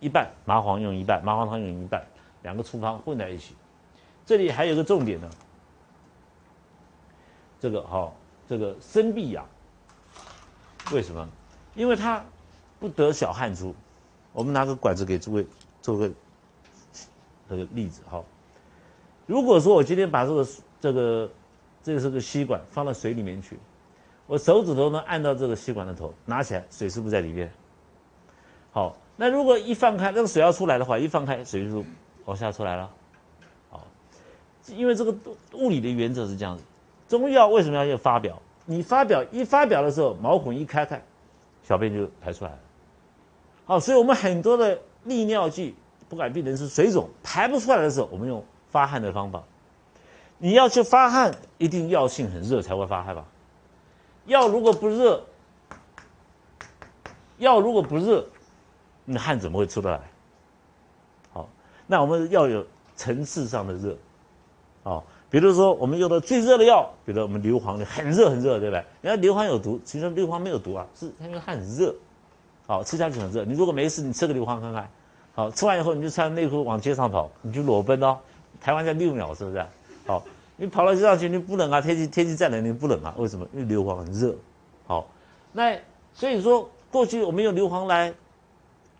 一半麻黄用一半，麻黄汤用一半，两个处方混在一起。这里还有个重点呢，这个好，这个生必养，为什么？因为它不得小汗出。我们拿个管子给诸位做个这个例子哈。如果说我今天把这个这个这个是个吸管放到水里面去，我手指头呢按到这个吸管的头，拿起来水是不是在里面？好，那如果一放开，那个水要出来的话，一放开水就往下出来了。好，因为这个物理的原则是这样子。中药为什么要要发表？你发表一发表的时候，毛孔一开开，小便就排出来了。好，所以我们很多的利尿剂，不管病人是水肿排不出来的时候，我们用发汗的方法。你要去发汗，一定药性很热才会发汗吧？药如果不热，药如果不热，那汗怎么会出得来？好，那我们要有层次上的热，哦。比如说，我们用的最热的药，比如我们硫磺，很热很热，对不对？人家硫磺有毒，其实硫磺没有毒啊，是因为它很热，好吃下去很热。你如果没事，你吃个硫磺看看，好吃完以后你就穿内裤往街上跑，你就裸奔哦。台湾叫六秒，是不是？好，你跑到街上去，你不冷啊？天气天气再冷，你不冷啊？为什么？因为硫磺很热。好，那所以说过去我们用硫磺来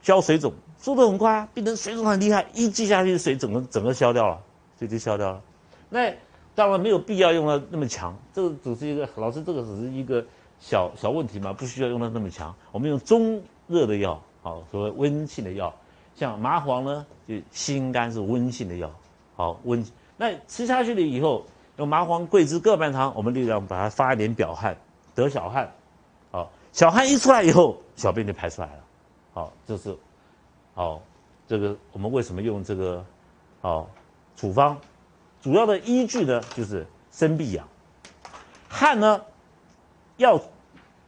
消水肿，速度很快啊，病人水肿很厉害，一剂下去水整个整个消掉了，水就消掉了。那当然没有必要用到那么强，这个只是一个老师，这个只是一个小小问题嘛，不需要用到那么强。我们用中热的药，好，所谓温性的药，像麻黄呢，就心肝是温性的药，好温。那吃下去了以后，用麻黄、桂枝各半汤，我们力量把它发一点表汗，得小汗，好，小汗一出来以后，小便就排出来了，好，这是，好，这个我们为什么用这个，好，处方。主要的依据呢，就是生必养，汗呢，要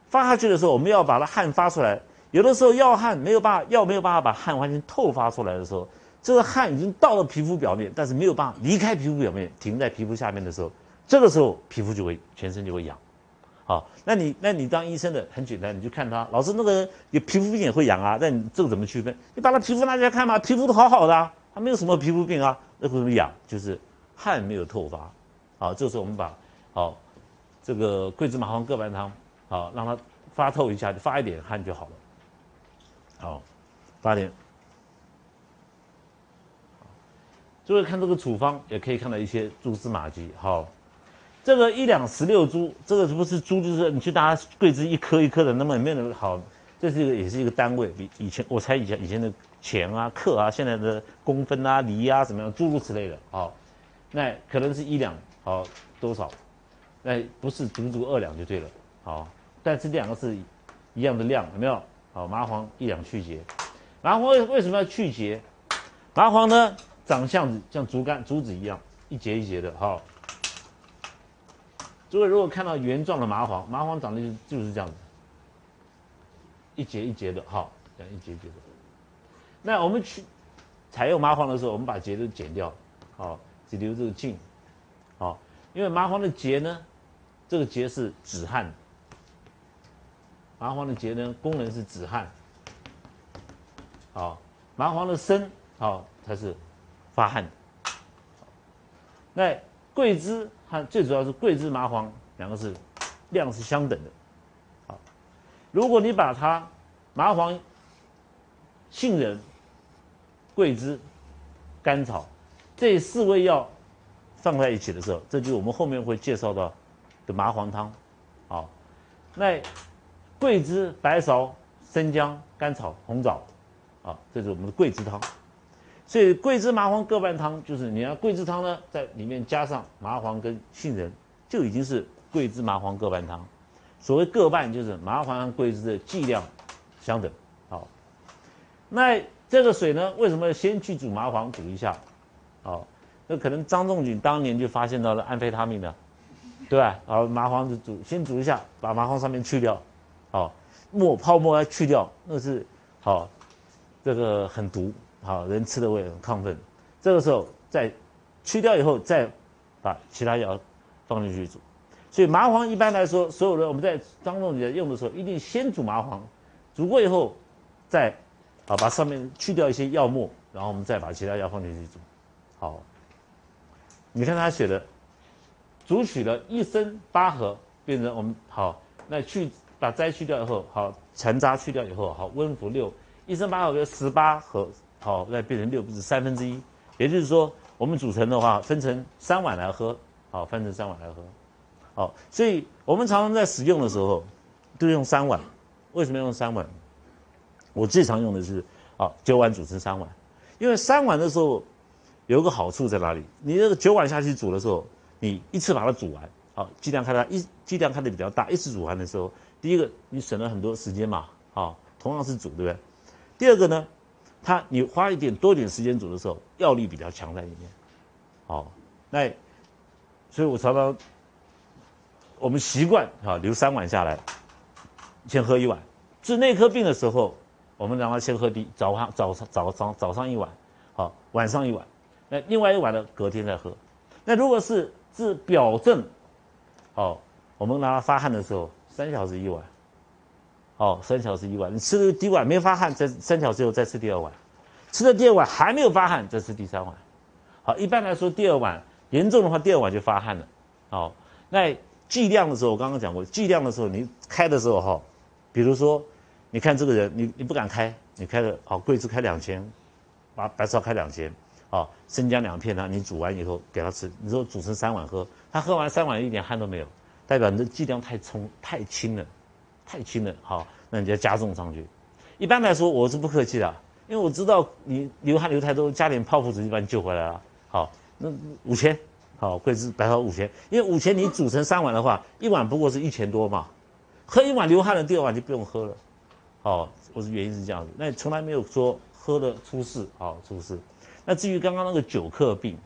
发下去的时候，我们要把它汗发出来。有的时候药汗没有办法，药没有办法把汗完全透发出来的时候，这个汗已经到了皮肤表面，但是没有办法离开皮肤表面，停在皮肤下面的时候，这个时候皮肤就会全身就会痒。好，那你那你当医生的很简单，你就看他，老师那个有皮肤病也会痒啊，那你这个怎么区分？你把他皮肤拿起来看嘛，皮肤都好好的，他没有什么皮肤病啊，那为什么痒？就是。汗没有透发，好，这时候我们把好这个桂枝麻黄各半汤，好让它发透一下，发一点汗就好了。好，发点。诸位看这个处方，也可以看到一些蛛丝马迹。好，这个一两十六株，这个不是株，就是你去拿桂枝一颗一颗的，那么没有好，这是一个也是一个单位，比以前我猜以前以前的钱啊克啊，现在的公分啊厘啊怎么样，诸如此类的，好。那可能是一两，好多少？那不是足足二两就对了，好。但是这两个是一样的量，有没有？好，麻黄一两去节。麻黄为什么要去节？麻黄呢，长相像竹竿、竹子一样，一节一节的，好。诸位如果看到原状的麻黄，麻黄长得就就是这样子，一节一节的，好，这样一节一节的。那我们去采用麻黄的时候，我们把节都剪掉，好。只留这个茎，好，因为麻黄的节呢，这个节是止汗。麻黄的节呢，功能是止汗。好，麻黄的生，好，它是发汗。那桂枝它最主要是桂枝麻黄两个是量是相等的。好，如果你把它麻黄、杏仁、桂枝、甘草。这四味药放在一起的时候，这就是我们后面会介绍到的麻黄汤。好，那桂枝、白芍、生姜、甘草、红枣，啊，这是我们的桂枝汤。所以桂枝麻黄各半汤，就是你要桂枝汤呢，在里面加上麻黄跟杏仁，就已经是桂枝麻黄各半汤。所谓各半，就是麻黄和桂枝的剂量相等。好，那这个水呢，为什么要先去煮麻黄，煮一下？哦，那可能张仲景当年就发现到了安非他命的，对吧？好，麻黄就煮，先煮一下，把麻黄上面去掉，好，沫泡沫要去掉，那是好，这个很毒，好，人吃的会很亢奋。这个时候再去掉以后，再把其他药放进去煮。所以麻黄一般来说，所有的我们在张仲景用的时候，一定先煮麻黄，煮过以后再好，把上面去掉一些药末，然后我们再把其他药放进去煮。好，你看他写的，煮取了一升八合，变成我们好，那去把摘去掉以后，好，残渣去掉以后，好，温服六，一升八合就十八合，好，再变成六，不是三分之一，也就是说，我们煮成的话，分成三碗来喝，好，分成三碗来喝，好，所以我们常常在使用的时候，都用三碗，为什么要用三碗？我最常用的是，啊，九碗煮成三碗，因为三碗的时候。有个好处在哪里？你这个九碗下去煮的时候，你一次把它煮完，好，剂量开它一剂量开的比较大，一次煮完的时候，第一个你省了很多时间嘛，好，同样是煮，对不对？第二个呢，它你花一点多点时间煮的时候，药力比较强在里面，好，那所以我常常我们习惯啊留三碗下来，先喝一碗。治内科病的时候，我们让他先喝第早上早上早上早上一碗，好，晚上一碗。那另外一碗呢？隔天再喝。那如果是治表症，哦，我们让他发汗的时候，三小时一碗，哦，三小时一碗。你吃了第一碗没发汗，再三小时后再吃第二碗，吃了第二碗还没有发汗，再吃第三碗。好，一般来说第二碗严重的话，第二碗就发汗了。好，那剂量的时候，我刚刚讲过，剂量的时候你开的时候哈，比如说你看这个人，你你不敢开，你开的好桂枝开两千，把白芍开两千。哦，生姜两片呢，你煮完以后给他吃。你说煮成三碗喝，他喝完三碗一点汗都没有，代表你的剂量太冲太轻了，太轻了。好，那你就要加重上去。一般来说，我是不客气的，因为我知道你流汗流太多，加点泡芙子就把你救回来了。好，那五千，好，桂枝白芍五千，因为五千你煮成三碗的话，一碗不过是一千多嘛，喝一碗流汗的第二碗就不用喝了。好，我是原因是这样子，那从来没有说喝了出事，好出事。那至于刚刚那个久克病，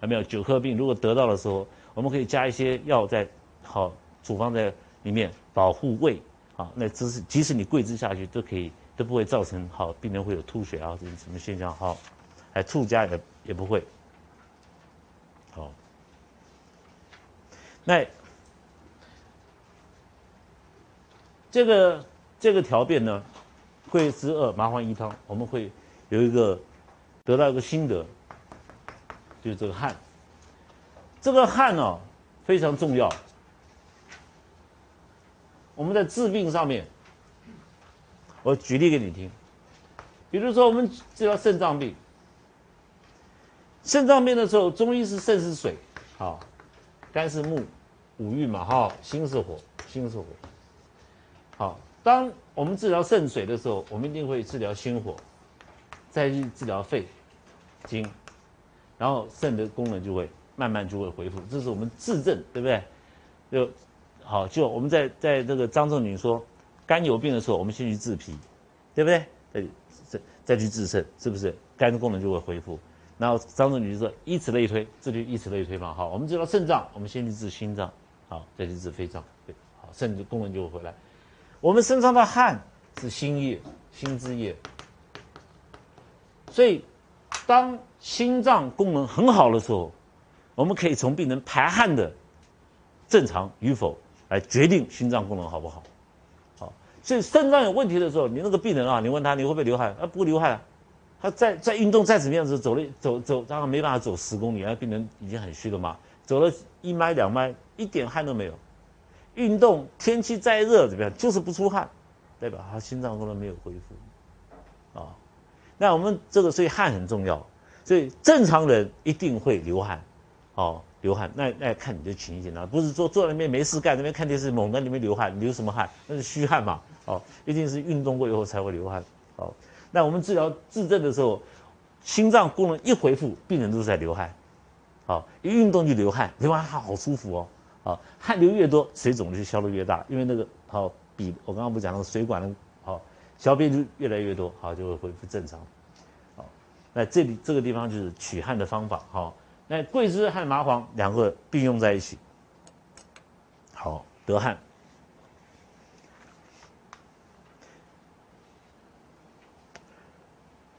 有没有久克病？如果得到的时候，我们可以加一些药在，好处方在里面保护胃，好，那即使即使你跪姿下去都可以，都不会造成好病人会有吐血啊这种什么现象，好，还吐加也也不会，好，那这个这个条变呢，桂枝二麻黄一汤，我们会有一个。得到一个心得，就是这个汗。这个汗呢非常重要。我们在治病上面，我举例给你听。比如说，我们治疗肾脏病，肾脏病的时候，中医是肾是水，好，肝是木，五郁嘛，哈，心是火，心是火。好，当我们治疗肾水的时候，我们一定会治疗心火。再去治疗肺、经，然后肾的功能就会慢慢就会恢复。这是我们治症，对不对？就好，就我们在在这个张仲景说，肝有病的时候，我们先去治脾，对不对？再再再去治肾，是不是？肝的功能就会恢复。然后张仲景就说，以此类推，这就以此类推嘛。好，我们知道肾脏，我们先去治心脏，好，再去治肺脏，对，好，肾的功能就会回来。我们身上的汗是心液，心之液。所以，当心脏功能很好的时候，我们可以从病人排汗的正常与否来决定心脏功能好不好。好，所以肾脏有问题的时候，你那个病人啊，你问他你会不会流汗？啊，不流汗。啊他在在运动再怎么样子，走了走走，当然没办法走十公里，那病人已经很虚了嘛。走了一迈两迈，一点汗都没有。运动天气再热怎么样，就是不出汗，代表他心脏功能没有恢复。啊。那我们这个所以汗很重要，所以正常人一定会流汗，哦，流汗。那那看你的情形了，不是说坐在那边没事干，那边看电视猛在那边流汗，流什么汗？那是虚汗嘛，哦，一定是运动过以后才会流汗，哦。那我们治疗治症的时候，心脏功能一恢复，病人都是在流汗，好，一运动就流汗，流完汗好舒服哦，好，汗流越多，水肿就消的越大，因为那个好比我刚刚不讲那个水管的。好小便就越来越多，好就会恢复正常。好，那这里这个地方就是取汗的方法。好，那桂枝和麻黄两个并用在一起，好得汗。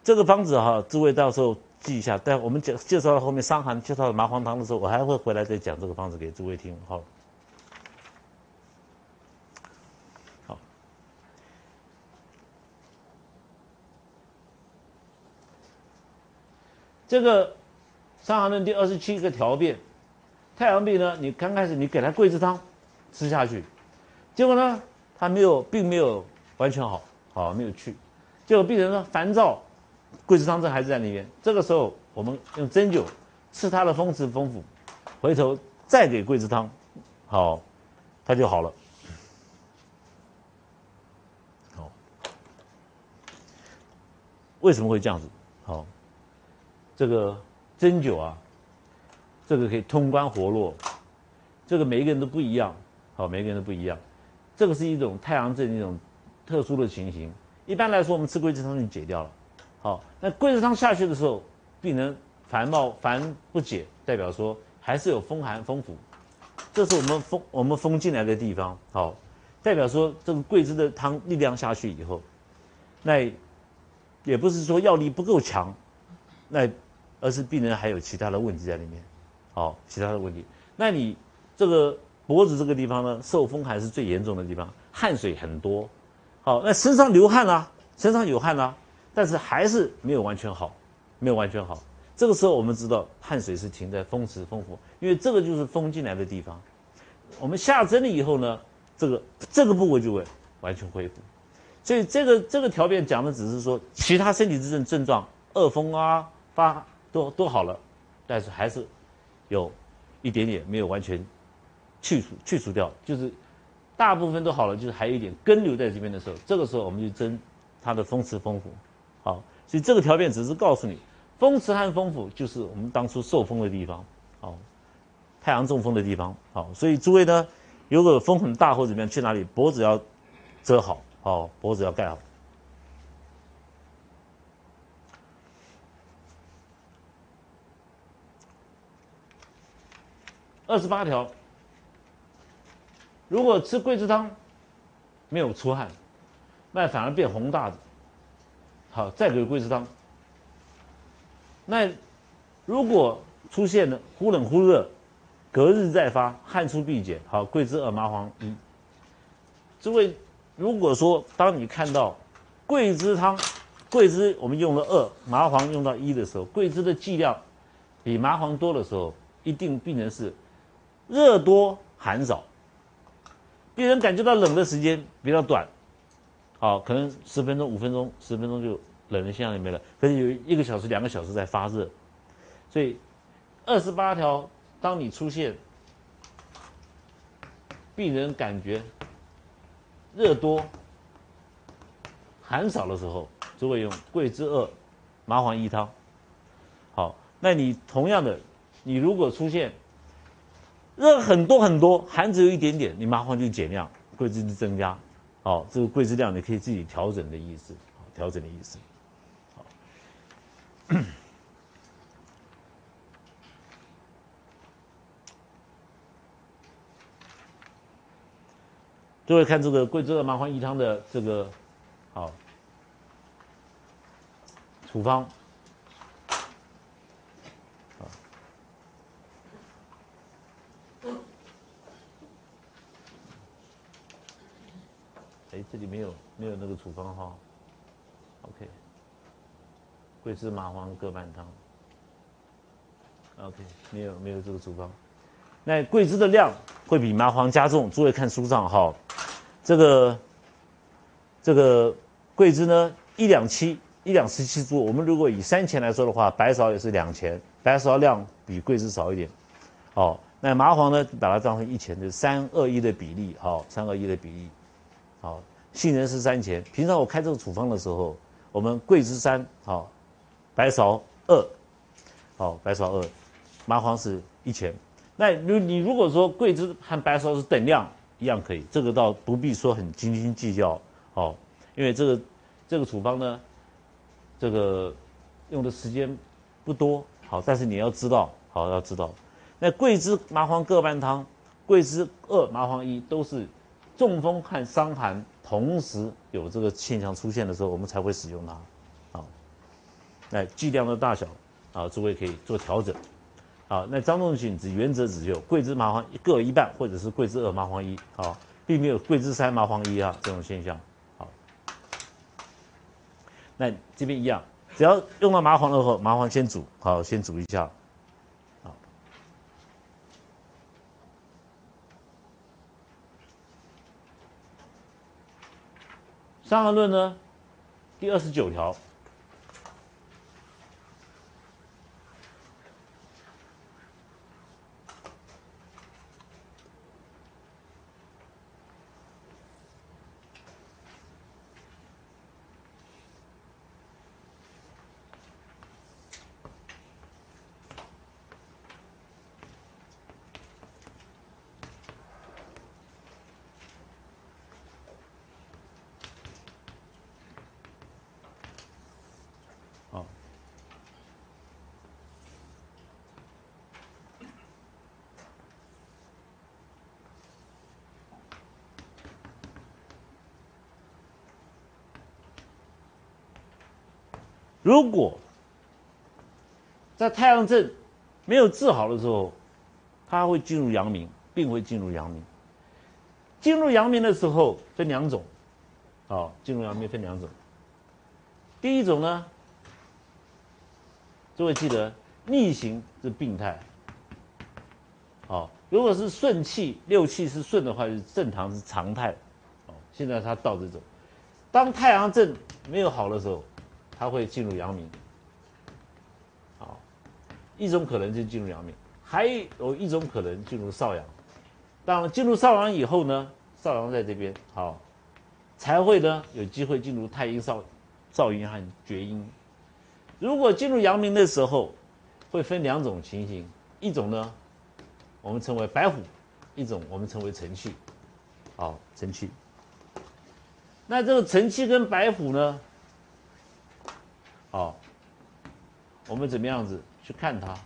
这个方子哈，诸位到时候记一下。但我们介介绍到后面伤寒介绍麻黄汤的时候，我还会回来再讲这个方子给诸位听。好。这个《伤寒论》第二十七个条变，太阳病呢，你刚开始你给他桂枝汤吃下去，结果呢，他没有，并没有完全好，好没有去，结果病人呢烦躁，桂枝汤这还是在里面。这个时候我们用针灸刺他的风池风府，回头再给桂枝汤，好，他就好了。好，为什么会这样子？好。这个针灸啊，这个可以通关活络，这个每一个人都不一样，好，每一个人都不一样。这个是一种太阳症一种特殊的情形。一般来说，我们吃桂枝汤就解掉了。好，那桂枝汤下去的时候，病人烦冒烦不解，代表说还是有风寒风府，这是我们风我们风进来的地方。好，代表说这个桂枝的汤力量下去以后，那也不是说药力不够强，那。而是病人还有其他的问题在里面，好，其他的问题。那你这个脖子这个地方呢，受风寒是最严重的地方，汗水很多，好，那身上流汗啊，身上有汗啊，但是还是没有完全好，没有完全好。这个时候我们知道汗水是停在风池风府，因为这个就是风进来的地方。我们下针了以后呢，这个这个部位就会完全恢复。所以这个这个条件讲的只是说其他身体之症症状，恶风啊发。都都好了，但是还是有一点点没有完全去除去除掉，就是大部分都好了，就是还有一点根留在这边的时候，这个时候我们就针它的风池风府，好，所以这个条件只是告诉你，风池和风府就是我们当初受风的地方，好，太阳中风的地方，好，所以诸位呢，如果风很大或者怎么样，去哪里脖子要遮好，好，脖子要盖好。二十八条，如果吃桂枝汤没有出汗，那反而变红大的，好，再给桂枝汤。那如果出现了忽冷忽热，隔日再发，汗出必减，好，桂枝二麻黄一。诸位，如果说当你看到桂枝汤，桂枝我们用了二，麻黄用到一的时候，桂枝的剂量比麻黄多的时候，一定病人是。热多寒少，病人感觉到冷的时间比较短，好，可能十分钟、五分钟、十分钟就冷的现象也没了。可是有一个小时、两个小时在发热，所以二十八条，当你出现病人感觉热多寒少的时候，就会用桂枝二麻黄一汤。好，那你同样的，你如果出现热很多很多，寒只有一点点，你麻黄就减量，桂枝就增加。好，这个桂枝量你可以自己调整的意思，调整的意思。好，各位看这个桂枝的麻黄益汤的这个好处方。哎，这里没有没有那个处方哈，OK，桂枝麻黄各半汤，OK，没有没有这个处方。那桂枝的量会比麻黄加重，诸位看书上哈，这个这个桂枝呢一两七一两十七株，我们如果以三钱来说的话，白芍也是两钱，白芍量比桂枝少一点，好，那麻黄呢把它当成一钱，就是三二一的比例，好，三二一的比例。好，杏仁是三钱。平常我开这个处方的时候，我们桂枝三，好，白芍二，好，白芍二，麻黄是一钱。那如你如果说桂枝和白芍是等量，一样可以。这个倒不必说很斤斤计较，好，因为这个这个处方呢，这个用的时间不多，好，但是你要知道，好要知道，那桂枝麻黄各半汤，桂枝二麻黄一都是。中风和伤寒同时有这个现象出现的时候，我们才会使用它。好，那剂量的大小啊，诸位可以做调整。好，那张仲景只原则只有桂枝麻黄各一半，或者是桂枝二麻黄一，好，并没有桂枝三麻黄一啊这种现象。好，那这边一样，只要用到麻黄的时候，麻黄先煮，好，先煮一下。伤寒论》呢，第二十九条。如果在太阳症没有治好的时候，他会进入阳明，病会进入阳明。进入阳明的时候分两种，啊，进入阳明分两种。第一种呢，诸位记得逆行是病态，好，如果是顺气六气是顺的话，就是正常是常态，哦，现在他倒着走。当太阳症没有好的时候。它会进入阳明，好，一种可能就进入阳明，还有一种可能进入少阳。当进入少阳以后呢，少阳在这边，好，才会呢有机会进入太阴、少少阴和厥阴。如果进入阳明的时候，会分两种情形，一种呢，我们称为白虎，一种我们称为辰气，好，辰气。那这个辰气跟白虎呢？好，我们怎么样子去看它？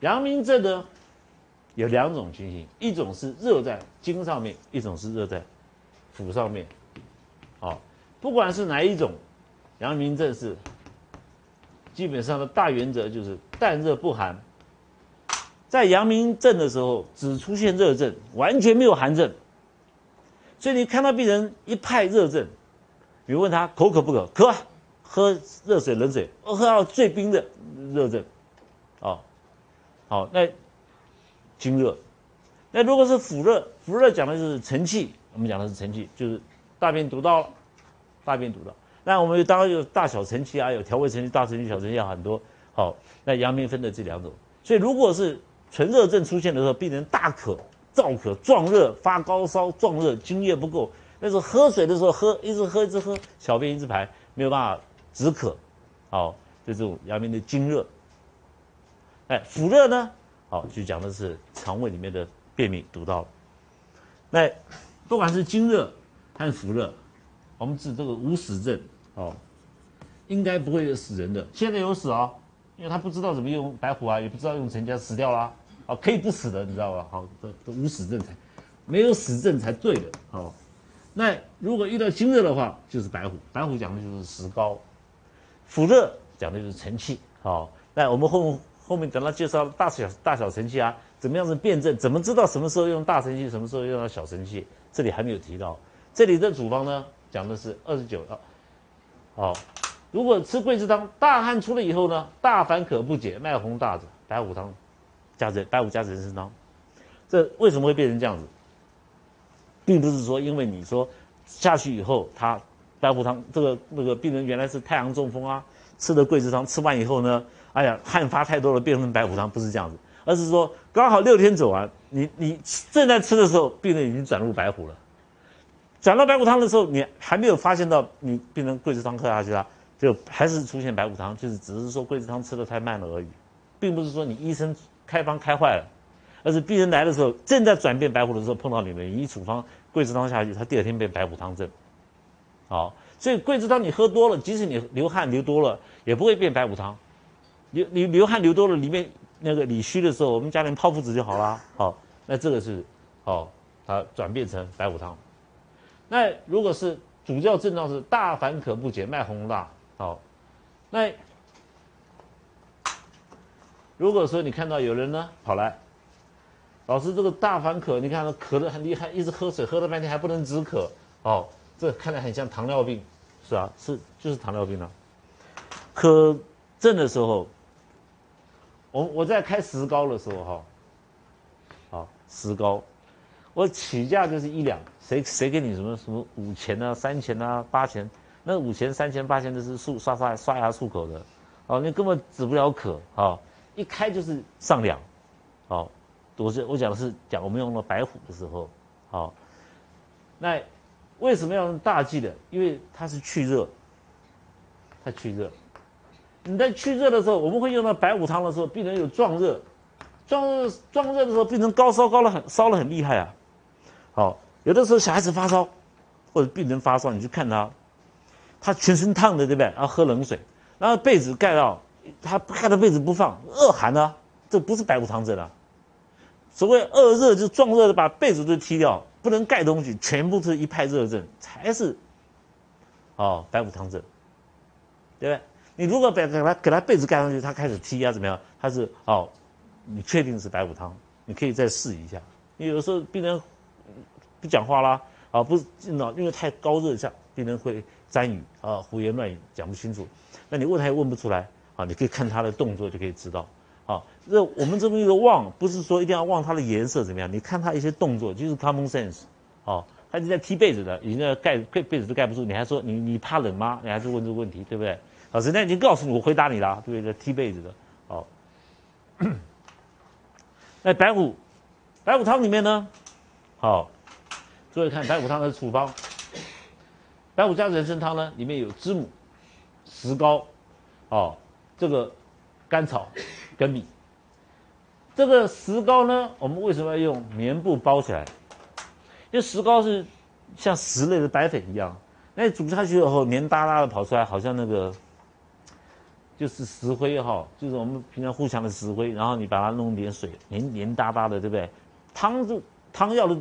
阳明症呢，有两种情形，一种是热在经上面，一种是热在腑上面。好，不管是哪一种，阳明症是基本上的大原则就是淡热不寒。在阳明症的时候，只出现热症，完全没有寒症。所以你看到病人一派热症，你问他口渴不渴？渴，喝热水、冷水，喝到最冰的热症。哦，好，那经热。那如果是腹热，腹热讲的就是晨气，我们讲的是晨气，就是大便堵到了，大便堵到。那我们当然有大小晨气啊，有调味晨气、大晨气、小晨气很多。好，那阳明分的这两种。所以如果是纯热症出现的时候，病人大渴、燥渴、壮热、发高烧、壮热，津液不够。那时候喝水的时候喝，一直喝一直喝，小便一直排，没有办法止渴。好，就这种阳明的津热。哎，腹热呢？好，就讲的是肠胃里面的便秘堵到了。那不管是津热还是腹热，我们治这个无死症，哦，应该不会死人的。现在有死哦。因为他不知道怎么用白虎啊，也不知道用陈家死掉了，哦，可以不死的，你知道吧？好，这这无死症才，没有死症才对的，好。那如果遇到金热的话，就是白虎，白虎讲的就是石膏，腹热讲的就是晨气，好。那我们后后面等到介绍大小大小晨气啊，怎么样子辩证，怎么知道什么时候用大晨气，什么时候用到小晨气？这里还没有提到。这里的主方呢，讲的是二十九号，好。如果吃桂枝汤，大汗出了以后呢，大烦渴不解，脉红大者，白虎汤，加人白虎加人参汤，这为什么会变成这样子？并不是说因为你说下去以后，他白虎汤这个那个病人原来是太阳中风啊，吃的桂枝汤吃完以后呢，哎呀汗发太多了，变成白虎汤，不是这样子，而是说刚好六天走完，你你正在吃的时候，病人已经转入白虎了，转到白虎汤的时候，你还没有发现到你病人桂枝汤喝下去了。就还是出现白虎汤，就是只是说桂枝汤吃的太慢了而已，并不是说你医生开方开坏了，而是病人来的时候正在转变白虎的时候碰到你们，一处方桂枝汤下去，他第二天变白虎汤症。好，所以桂枝汤你喝多了，即使你流汗流多了，也不会变白虎汤。流流流汗流多了，里面那个里虚的时候，我们加点泡附子就好了。好，那这个是好，它转变成白虎汤。那如果是主要症状是大烦渴不解，脉红大。好，那如果说你看到有人呢跑来，老师这个大烦渴，你看他渴得很厉害，一直喝水，喝了半天还不能止渴，哦，这看来很像糖尿病，是啊，是就是糖尿病啊。可症的时候，我我在开石膏的时候哈，好石膏，我起价就是一两，谁谁给你什么什么五钱啊、三钱啊、八钱？那五钱、三钱、八钱的是漱刷刷刷牙漱口的，哦，你根本止不了渴，哦，一开就是上两，哦，我是我讲的是讲我们用了白虎的时候，好，那为什么要用大剂的？因为它是去热，它去热。你在去热的时候，我们会用到白虎汤的时候，病人有壮热，壮热壮热的时候，病人高烧高了很烧了很厉害啊。好，有的时候小孩子发烧，或者病人发烧，你去看他，他全身烫的，对不对？然后喝冷水，然后被子盖到，他盖着被子不放，恶寒呢，这不是白虎汤症啊。所谓恶热，就壮热的把被子都踢掉，不能盖东西，全部是一派热症，才是，哦，白虎汤症，对不对？你如果给给他给他被子盖上去，他开始踢啊，怎么样？他是哦，你确定是白虎汤？你可以再试一下。你有时候病人不讲话啦，啊，不是脑因为太高热下，病人会沾语啊，胡言乱语，讲不清楚。那你问他也问不出来啊，你可以看他的动作就可以知道。啊，这我们这边一个望，不是说一定要望它的颜色怎么样？你看他一些动作，就是 common sense。哦，他就在踢被子的，已经在盖被被子都盖不住，你还说你你怕冷吗？你还是问这个问题，对不对？老师，那已经告诉你，我回答你了，对不对？踢被子的，好。那白虎，白虎汤里面呢，好，注意看白虎汤的处方。白虎加人参汤呢，里面有知母、石膏，哦，这个甘草、粳米。这个石膏呢，我们为什么要用棉布包起来？因为石膏是像石类的白粉一样，那煮下去以后黏哒哒的跑出来，好像那个。就是石灰哈，就是我们平常互相的石灰，然后你把它弄点水，黏黏哒哒的，对不对？汤就汤药的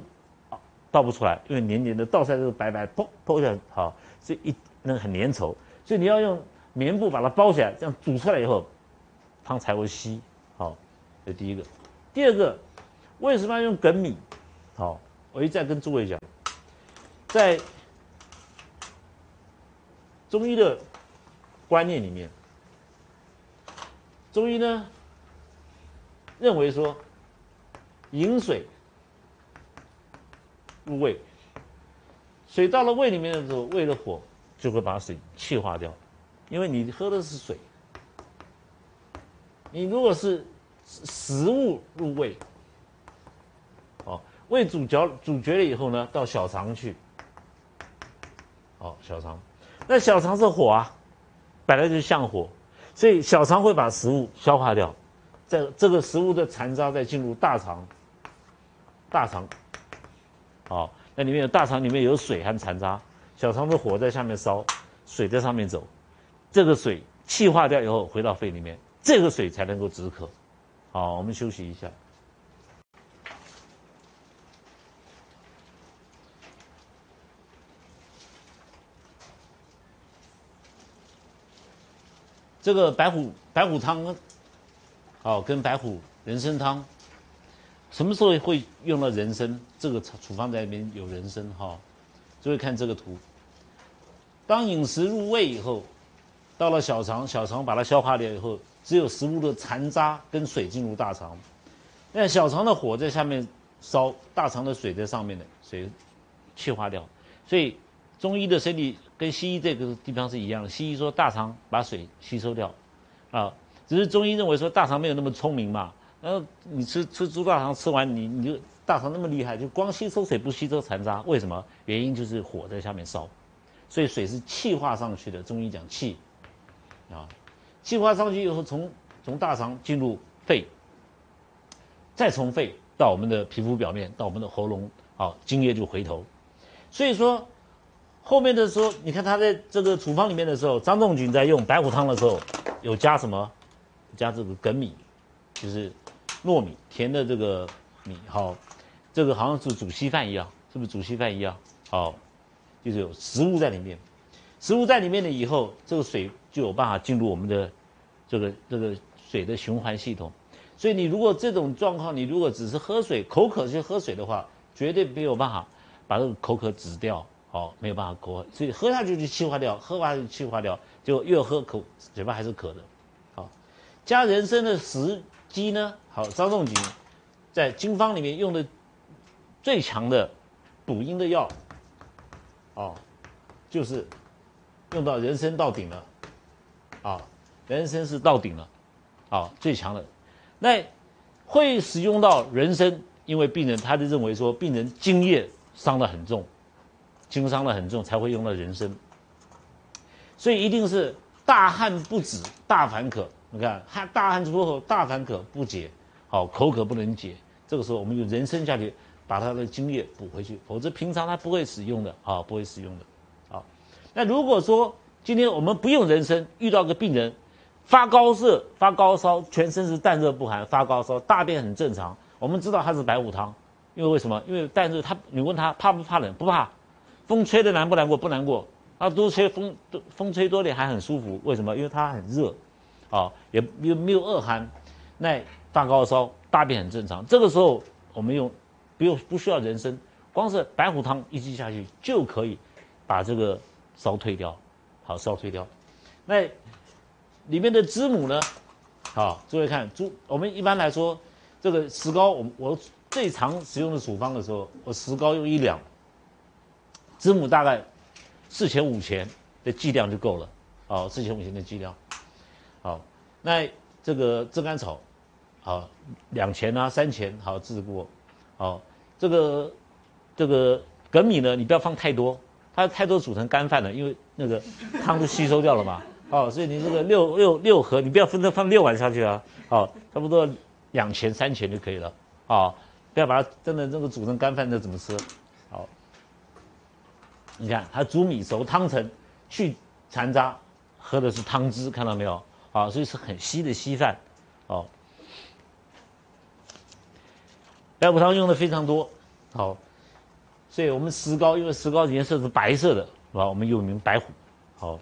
倒不出来，因为黏黏的，倒出来就是白白，砰砰一下，好，所以一那很粘稠，所以你要用棉布把它包起来，这样煮出来以后，汤才会稀。好，这第一个。第二个，为什么要用粳米？好，我一再跟诸位讲，在中医的观念里面。中医呢认为说，饮水入胃，水到了胃里面的时候，胃的火就会把水气化掉，因为你喝的是水。你如果是食物入胃，哦，胃煮嚼煮绝了以后呢，到小肠去，哦，小肠，那小肠是火啊，本来就像火。所以小肠会把食物消化掉，在这个食物的残渣再进入大肠，大肠，好，那里面有大肠里面有水和残渣，小肠的火在下面烧，水在上面走，这个水气化掉以后回到肺里面，这个水才能够止渴。好，我们休息一下。这个白虎白虎汤，好，跟白虎人参汤，什么时候会用到人参？这个处方在里面有人参哈，诸位看这个图。当饮食入胃以后，到了小肠，小肠把它消化掉以后，只有食物的残渣跟水进入大肠，那小肠的火在下面烧，大肠的水在上面的水气化掉，所以中医的身体。跟西医这个地方是一样的，西医说大肠把水吸收掉，啊，只是中医认为说大肠没有那么聪明嘛，然后你吃吃猪大肠吃完你你就大肠那么厉害，就光吸收水不吸收残渣，为什么？原因就是火在下面烧，所以水是气化上去的，中医讲气，啊，气化上去以后从从大肠进入肺，再从肺到我们的皮肤表面到我们的喉咙，好，津液就回头，所以说。后面的时候，你看他在这个处方里面的时候，张仲景在用白虎汤的时候，有加什么？加这个粳米，就是糯米甜的这个米，好，这个好像是煮稀饭一样，是不是煮稀饭一样？好，就是有食物在里面，食物在里面了以后，这个水就有办法进入我们的这个这个水的循环系统。所以你如果这种状况，你如果只是喝水口渴去喝水的话，绝对没有办法把这个口渴止掉，好，没有办法口渴，所以喝下去就气化掉，喝完就气化掉，就越喝口嘴巴还是渴的，好，加人参的时机呢？好，张仲景在经方里面用的最强的补阴的药，哦，就是用到人参到顶了，啊，人参是到顶了，啊，最强的。那会使用到人参，因为病人他就认为说，病人津液伤得很重，经伤得很重才会用到人参。所以一定是大汗不止，大烦渴。你看汗大汗出后，大烦渴不解，好口渴不能解。这个时候我们用人参下去把它的津液补回去，否则平常他不会使用的啊，不会使用的。好，那如果说今天我们不用人参，遇到个病人。发高热、发高烧，全身是淡热不寒，发高烧，大便很正常。我们知道他是白虎汤，因为为什么？因为淡热，他你问他怕不怕冷？不怕。风吹的难不难过？不难过。他多吹风，风吹多点还很舒服。为什么？因为它很热，啊，也没没有恶寒，那大高烧，大便很正常。这个时候我们用，不用不需要人参，光是白虎汤一剂下去就可以把这个烧退掉，好烧退掉。那。里面的知母呢？好，诸位看，猪我们一般来说，这个石膏，我我最常使用的处方的时候，我石膏用一两，知母大概四钱五钱的剂量就够了。好，四钱五钱的剂量。好，那这个炙甘草，好两钱啊三钱，好治过。好，这个这个粳米呢，你不要放太多，它太多煮成干饭了，因为那个汤都吸收掉了嘛。哦，所以你这个六六六盒，你不要分着放六碗下去啊。好，差不多两钱三钱就可以了。哦，不要把它真的这个煮成干饭，那怎么吃？好，你看它煮米熟汤成，去残渣，喝的是汤汁，看到没有？啊，所以是很稀的稀饭。哦，白虎汤用的非常多。好，所以我们石膏，因为石膏颜色是白色的，是吧？我们又名白虎。好。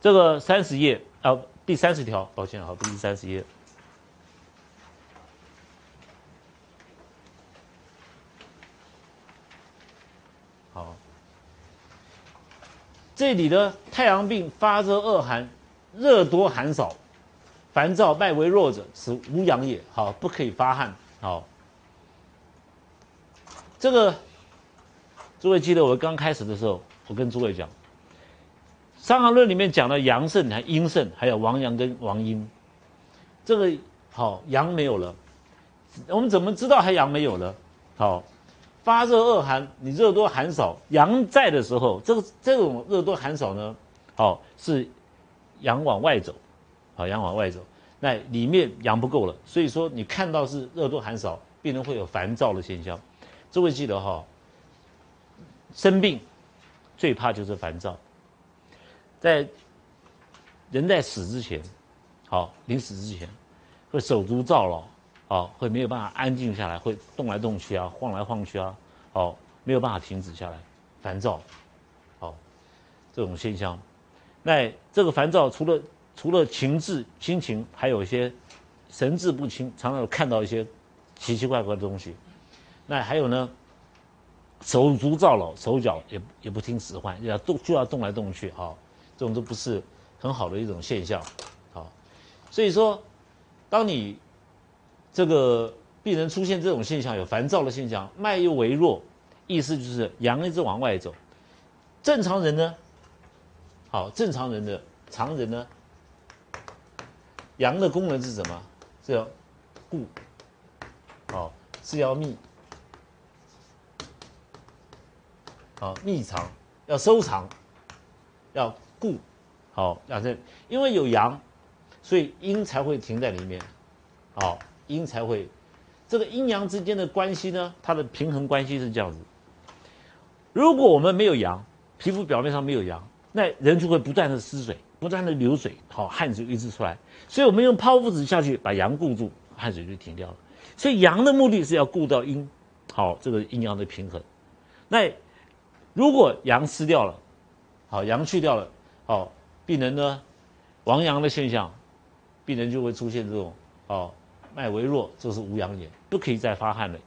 这个三十页啊，第三十条，抱歉，好，第三十页。好，这里的太阳病发热恶寒，热多寒少，烦躁脉为弱者，是无阳也。好，不可以发汗。好，这个诸位记得我刚开始的时候，我跟诸位讲。《伤寒论》里面讲了阳盛还阴盛，还有王阳跟王阴。这个好阳没有了，我们怎么知道还阳没有了？好，发热恶寒，你热多寒少，阳在的时候，这个这种热多寒少呢？好，是阳往外走，好阳往外走，那里面阳不够了，所以说你看到是热多寒少，病人会有烦躁的现象。诸位记得哈，生病最怕就是烦躁。在人在死之前，好临死之前，会手足燥劳，好会没有办法安静下来，会动来动去啊，晃来晃去啊，好没有办法停止下来，烦躁，好这种现象。那这个烦躁除了除了情志心情，还有一些神志不清，常常有看到一些奇奇怪怪的东西。那还有呢，手足燥老，手脚也也不听使唤，要动就要动来动去，好。这种都不是很好的一种现象，好，所以说，当你这个病人出现这种现象，有烦躁的现象，脉又微弱，意思就是阳一直往外走。正常人呢，好，正常人的常人呢，阳的功能是什么？是要固，好，是要密，好，密藏，要收藏，要。固，好，两这，因为有阳，所以阴才会停在里面，好，阴才会，这个阴阳之间的关系呢，它的平衡关系是这样子。如果我们没有阳，皮肤表面上没有阳，那人就会不断的失水，不断的流水，好，汗水一直出来。所以我们用泡芙纸下去把阳固住，汗水就停掉了。所以阳的目的是要固到阴，好，这个阴阳的平衡。那如果阳失掉了，好，阳去掉了。哦，病人呢，亡阳的现象，病人就会出现这种哦，脉微弱，这是无阳眼，不可以再发汗了。